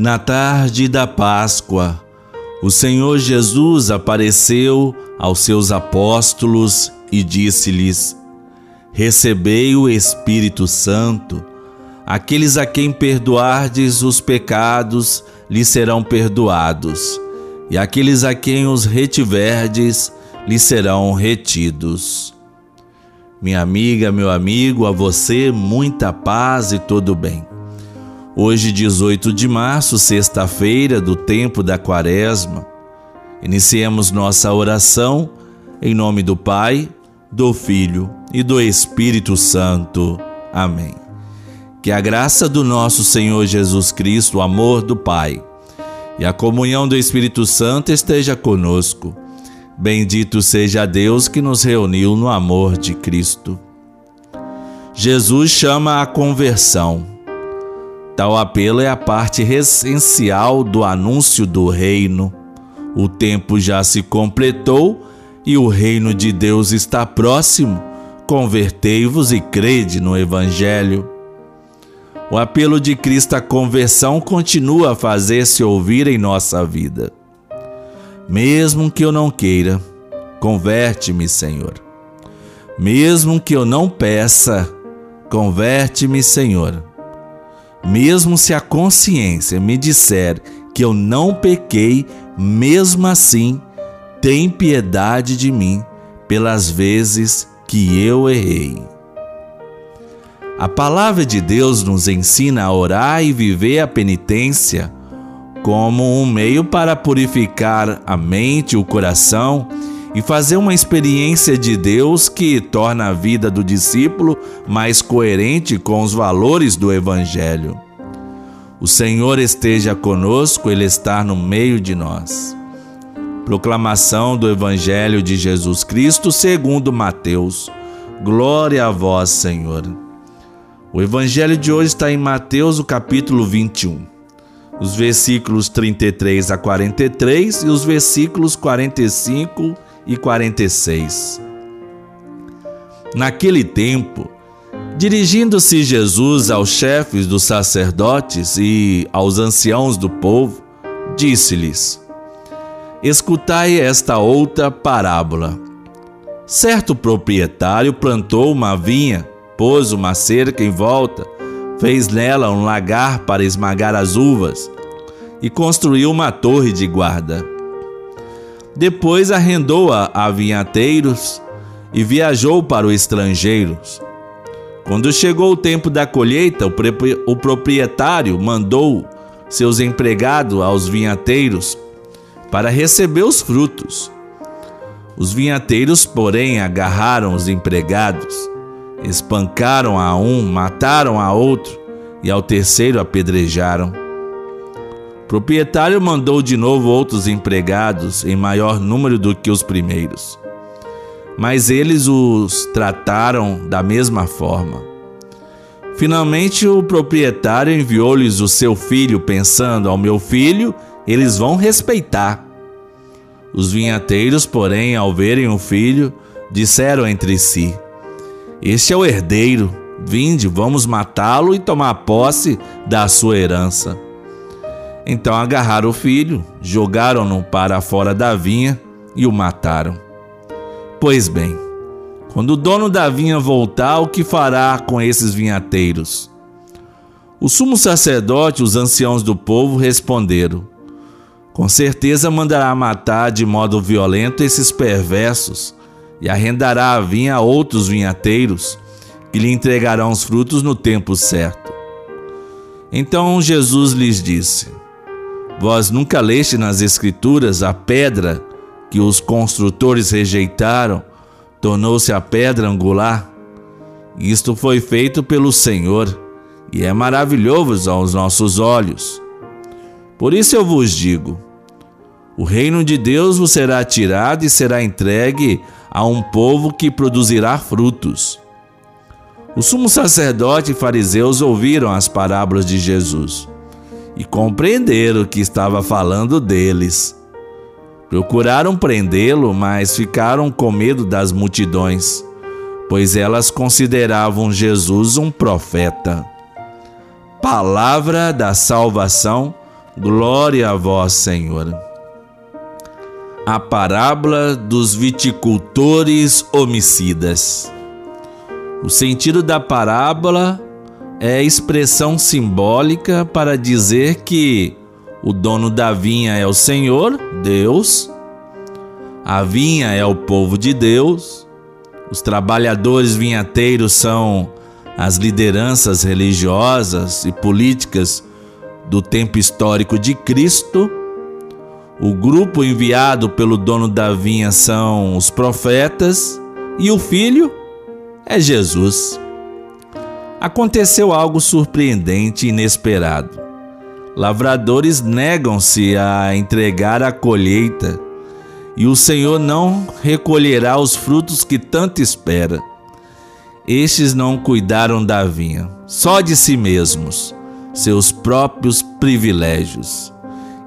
Na tarde da Páscoa, o Senhor Jesus apareceu aos seus apóstolos e disse-lhes: Recebei o Espírito Santo. Aqueles a quem perdoardes os pecados lhes serão perdoados, e aqueles a quem os retiverdes lhes serão retidos. Minha amiga, meu amigo, a você muita paz e todo bem. Hoje, 18 de março, sexta-feira do tempo da Quaresma, iniciemos nossa oração em nome do Pai, do Filho e do Espírito Santo. Amém. Que a graça do nosso Senhor Jesus Cristo, o amor do Pai e a comunhão do Espírito Santo esteja conosco. Bendito seja Deus que nos reuniu no amor de Cristo. Jesus chama a conversão. Tal apelo é a parte essencial do anúncio do reino. O tempo já se completou e o reino de Deus está próximo. Convertei-vos e crede no Evangelho. O apelo de Cristo à conversão continua a fazer-se ouvir em nossa vida. Mesmo que eu não queira, converte-me, Senhor. Mesmo que eu não peça, converte-me, Senhor. Mesmo se a consciência me disser que eu não pequei, mesmo assim, tem piedade de mim pelas vezes que eu errei. A palavra de Deus nos ensina a orar e viver a penitência como um meio para purificar a mente e o coração e fazer uma experiência de Deus que torna a vida do discípulo mais coerente com os valores do Evangelho. O Senhor esteja conosco, Ele está no meio de nós. Proclamação do Evangelho de Jesus Cristo segundo Mateus. Glória a vós, Senhor. O Evangelho de hoje está em Mateus, o capítulo 21 os versículos 33 a 43 e os versículos 45 e 46. Naquele tempo, dirigindo-se Jesus aos chefes dos sacerdotes e aos anciãos do povo, disse-lhes: Escutai esta outra parábola. Certo proprietário plantou uma vinha, pôs uma cerca em volta, fez nela um lagar para esmagar as uvas e construiu uma torre de guarda. Depois arrendou-a a vinhateiros e viajou para os estrangeiros. Quando chegou o tempo da colheita, o proprietário mandou seus empregados aos vinhateiros para receber os frutos. Os vinhateiros, porém, agarraram os empregados, espancaram a um, mataram a outro e ao terceiro apedrejaram proprietário mandou de novo outros empregados em maior número do que os primeiros. Mas eles os trataram da mesma forma. Finalmente, o proprietário enviou-lhes o seu filho, pensando: ao meu filho eles vão respeitar. Os vinhateiros, porém, ao verem o filho, disseram entre si: Este é o herdeiro, vinde, vamos matá-lo e tomar posse da sua herança. Então agarraram o filho, jogaram-no para fora da vinha e o mataram. Pois bem, quando o dono da vinha voltar, o que fará com esses vinhateiros? O sumo sacerdote e os anciãos do povo responderam: Com certeza mandará matar de modo violento esses perversos e arrendará a vinha a outros vinhateiros, que lhe entregarão os frutos no tempo certo. Então Jesus lhes disse: Vós nunca leste nas Escrituras a pedra que os construtores rejeitaram, tornou-se a pedra angular? Isto foi feito pelo Senhor e é maravilhoso aos nossos olhos. Por isso eu vos digo: o reino de Deus vos será tirado e será entregue a um povo que produzirá frutos. O sumo sacerdote e fariseus ouviram as parábolas de Jesus e compreenderam que estava falando deles. Procuraram prendê-lo, mas ficaram com medo das multidões, pois elas consideravam Jesus um profeta. Palavra da salvação, Glória a vós, Senhor. A parábola dos viticultores homicidas. O sentido da parábola é expressão simbólica para dizer que o dono da vinha é o Senhor, Deus, a vinha é o povo de Deus, os trabalhadores vinhateiros são as lideranças religiosas e políticas do tempo histórico de Cristo. O grupo enviado pelo dono da vinha são os profetas e o filho é Jesus. Aconteceu algo surpreendente e inesperado. Lavradores negam-se a entregar a colheita e o Senhor não recolherá os frutos que tanto espera. Estes não cuidaram da vinha, só de si mesmos, seus próprios privilégios.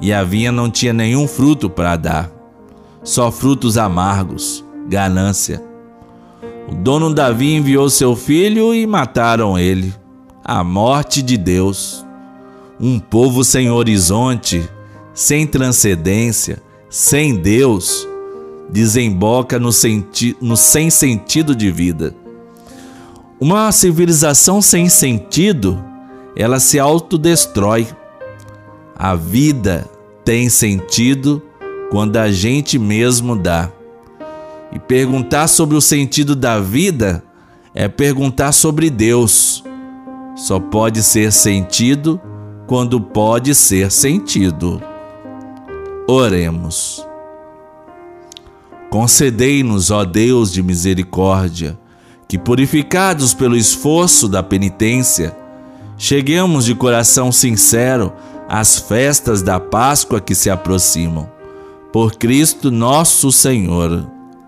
E a vinha não tinha nenhum fruto para dar, só frutos amargos, ganância. O dono da vinha enviou seu filho e mataram ele. A morte de Deus. Um povo sem horizonte, sem transcendência, sem Deus, desemboca no, senti no sem sentido de vida. Uma civilização sem sentido, ela se autodestrói. A vida tem sentido quando a gente mesmo dá. E perguntar sobre o sentido da vida é perguntar sobre Deus. Só pode ser sentido quando pode ser sentido. Oremos. Concedei-nos, ó Deus de misericórdia, que, purificados pelo esforço da penitência, cheguemos de coração sincero às festas da Páscoa que se aproximam. Por Cristo nosso Senhor.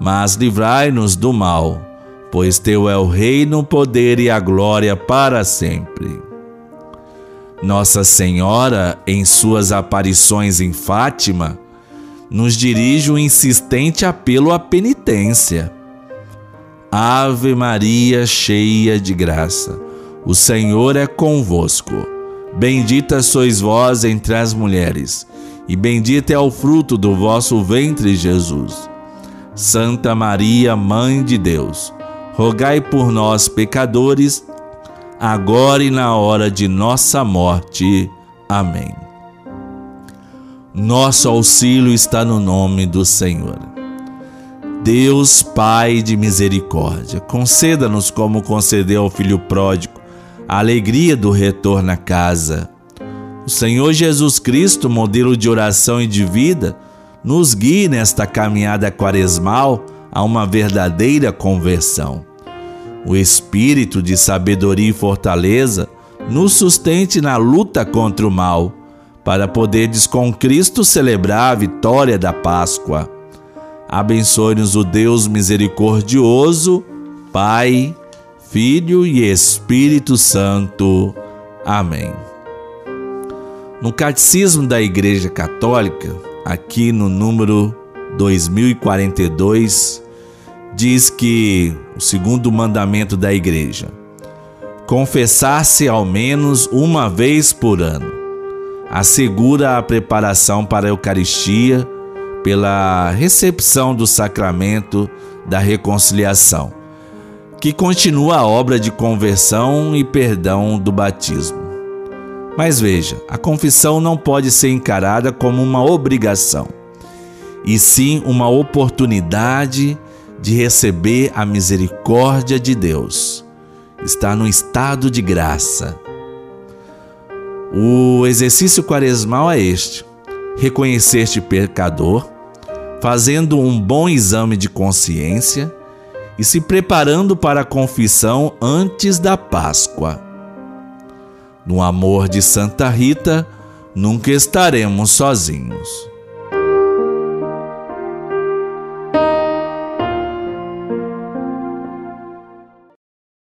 mas livrai-nos do mal, pois teu é o reino, o poder e a glória para sempre. Nossa Senhora, em suas aparições em Fátima, nos dirige um insistente apelo à penitência. Ave Maria, cheia de graça, o Senhor é convosco. Bendita sois vós entre as mulheres, e bendito é o fruto do vosso ventre, Jesus. Santa Maria, Mãe de Deus, rogai por nós, pecadores, agora e na hora de nossa morte. Amém. Nosso auxílio está no nome do Senhor. Deus Pai de misericórdia, conceda-nos como concedeu ao filho pródigo a alegria do retorno à casa. O Senhor Jesus Cristo, modelo de oração e de vida, nos guie nesta caminhada quaresmal a uma verdadeira conversão o espírito de sabedoria e fortaleza nos sustente na luta contra o mal, para poderes com Cristo celebrar a vitória da Páscoa. Abençoe-nos o Deus misericordioso, Pai, Filho e Espírito Santo. Amém. No Catecismo da Igreja Católica, aqui no número 2042, diz que o segundo mandamento da igreja, confessar-se ao menos uma vez por ano, assegura a preparação para a Eucaristia pela recepção do sacramento da reconciliação, que continua a obra de conversão e perdão do batismo. Mas veja, a confissão não pode ser encarada como uma obrigação, e sim uma oportunidade de receber a misericórdia de Deus. Está no estado de graça. O exercício quaresmal é este: reconhecer-te pecador, fazendo um bom exame de consciência e se preparando para a confissão antes da Páscoa. No amor de Santa Rita, nunca estaremos sozinhos.